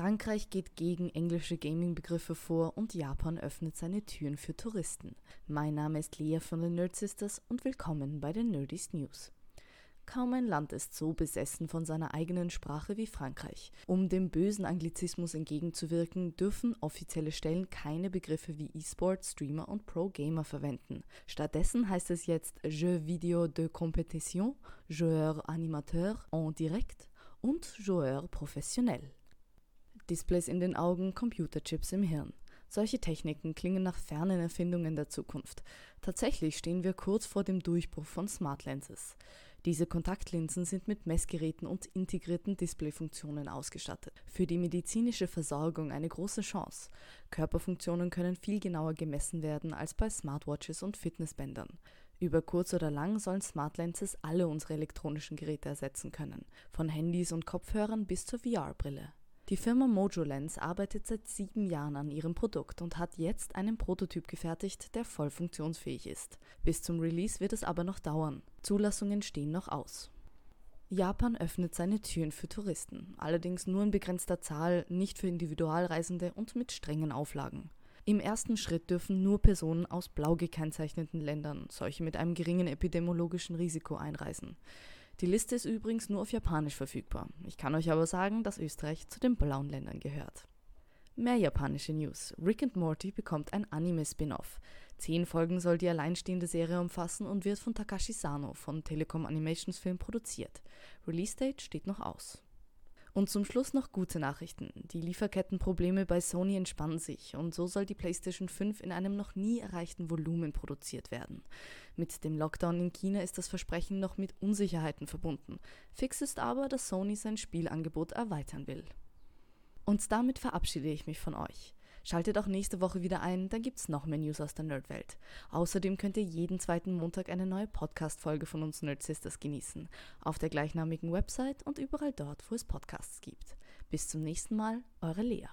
Frankreich geht gegen englische Gaming-Begriffe vor und Japan öffnet seine Türen für Touristen. Mein Name ist Lea von den Nerd Sisters und willkommen bei den Nerdies News. Kaum ein Land ist so besessen von seiner eigenen Sprache wie Frankreich. Um dem bösen Anglizismus entgegenzuwirken, dürfen offizielle Stellen keine Begriffe wie E-Sport, Streamer und Pro-Gamer verwenden. Stattdessen heißt es jetzt Jeux Video de Compétition, Joueur Animateur en direct und Joueur professionnel. Displays in den Augen, Computerchips im Hirn. Solche Techniken klingen nach fernen Erfindungen der Zukunft. Tatsächlich stehen wir kurz vor dem Durchbruch von Smart Lenses. Diese Kontaktlinsen sind mit Messgeräten und integrierten Displayfunktionen ausgestattet. Für die medizinische Versorgung eine große Chance. Körperfunktionen können viel genauer gemessen werden als bei Smartwatches und Fitnessbändern. Über kurz oder lang sollen Smart Lenses alle unsere elektronischen Geräte ersetzen können, von Handys und Kopfhörern bis zur VR-Brille. Die Firma Mojo Lens arbeitet seit sieben Jahren an ihrem Produkt und hat jetzt einen Prototyp gefertigt, der voll funktionsfähig ist. Bis zum Release wird es aber noch dauern. Zulassungen stehen noch aus. Japan öffnet seine Türen für Touristen, allerdings nur in begrenzter Zahl, nicht für Individualreisende und mit strengen Auflagen. Im ersten Schritt dürfen nur Personen aus blau gekennzeichneten Ländern, solche mit einem geringen epidemiologischen Risiko, einreisen. Die Liste ist übrigens nur auf Japanisch verfügbar. Ich kann euch aber sagen, dass Österreich zu den blauen Ländern gehört. Mehr japanische News. Rick and Morty bekommt ein Anime-Spin-off. Zehn Folgen soll die alleinstehende Serie umfassen und wird von Takashi Sano von Telekom Animations Film produziert. Release-Date steht noch aus. Und zum Schluss noch gute Nachrichten. Die Lieferkettenprobleme bei Sony entspannen sich und so soll die PlayStation 5 in einem noch nie erreichten Volumen produziert werden. Mit dem Lockdown in China ist das Versprechen noch mit Unsicherheiten verbunden. Fix ist aber, dass Sony sein Spielangebot erweitern will. Und damit verabschiede ich mich von euch. Schaltet auch nächste Woche wieder ein, dann gibt's noch mehr News aus der Nerdwelt. Außerdem könnt ihr jeden zweiten Montag eine neue Podcast-Folge von uns Nerd Sisters genießen. Auf der gleichnamigen Website und überall dort, wo es Podcasts gibt. Bis zum nächsten Mal, eure Lea.